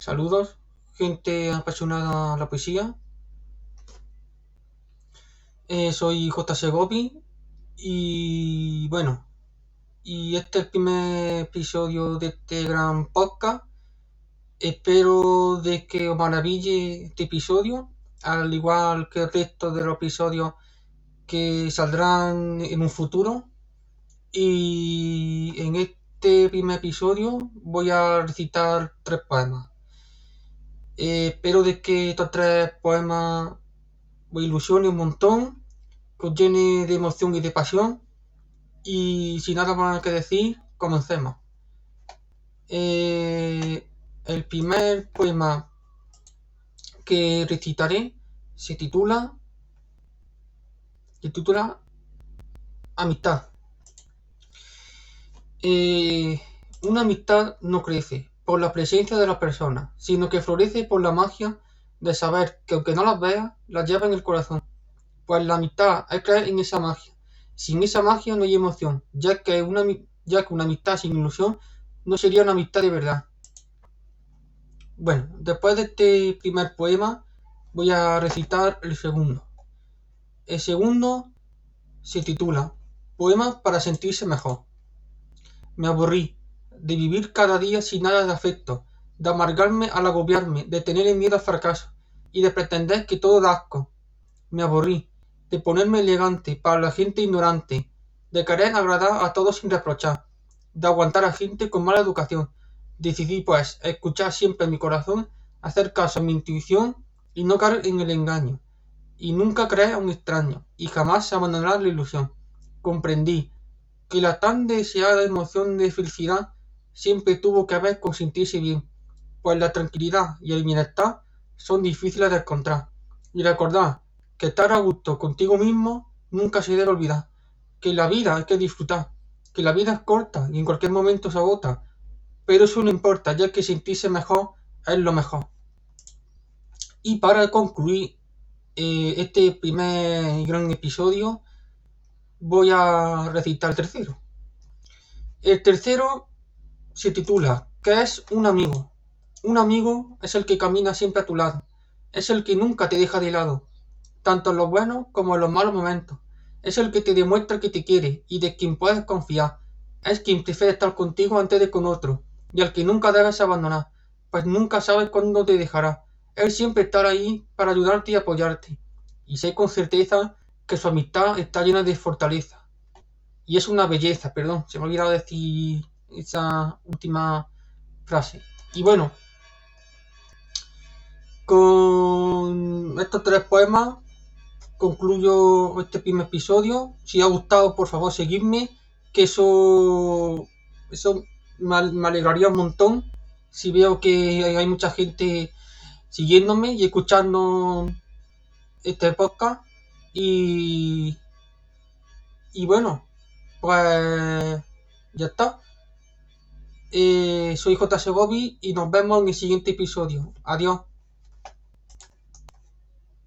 Saludos, gente apasionada a la poesía. Eh, soy J.C. Gobi y bueno, y este es el primer episodio de este gran podcast. Espero de que os maraville este episodio, al igual que el resto de los episodios que saldrán en un futuro. Y en este primer episodio voy a recitar tres poemas. Eh, espero de que estos tres poemas os ilusionen un montón, que os llene de emoción y de pasión. Y sin nada más que decir, comencemos. Eh, el primer poema que recitaré se titula, se titula Amistad. Eh, una amistad no crece por la presencia de las personas, sino que florece por la magia de saber que aunque no las veas, las lleva en el corazón. Pues la amistad es creer en esa magia. Sin esa magia no hay emoción, ya que una, ya que una amistad sin ilusión no sería una amistad de verdad. Bueno, después de este primer poema voy a recitar el segundo. El segundo se titula Poemas para sentirse mejor. Me aburrí de vivir cada día sin nada de afecto, de amargarme al agobiarme, de tener miedo al fracaso y de pretender que todo da asco. Me aburrí de ponerme elegante para la gente ignorante, de querer agradar a todos sin reprochar, de aguantar a gente con mala educación. Decidí, pues, escuchar siempre mi corazón, hacer caso a mi intuición y no caer en el engaño, y nunca creer a un extraño, y jamás abandonar la ilusión. Comprendí que la tan deseada emoción de felicidad siempre tuvo que ver con sentirse bien, pues la tranquilidad y el bienestar son difíciles de encontrar. Y recordar que estar a gusto contigo mismo nunca se debe olvidar, que la vida hay que disfrutar, que la vida es corta y en cualquier momento se agota, pero eso no importa, ya que sentirse mejor es lo mejor. Y para concluir eh, este primer gran episodio, voy a recitar el tercero. El tercero se titula ¿Qué es un amigo? Un amigo es el que camina siempre a tu lado, es el que nunca te deja de lado, tanto en los buenos como en los malos momentos. Es el que te demuestra que te quiere y de quien puedes confiar. Es quien prefiere estar contigo antes de con otro y al que nunca debes abandonar, pues nunca sabes cuándo te dejará. Él siempre estará ahí para ayudarte y apoyarte. Y sé con certeza que su amistad está llena de fortaleza. Y es una belleza, perdón, se me ha olvidado decir esa última frase. Y bueno, con estos tres poemas concluyo este primer episodio. Si ha gustado, por favor, seguidme, que eso, eso me alegraría un montón si veo que hay mucha gente siguiéndome y escuchando este podcast. Y, y bueno, pues ya está. Eh, soy J. Bobby y nos vemos en el siguiente episodio. Adiós.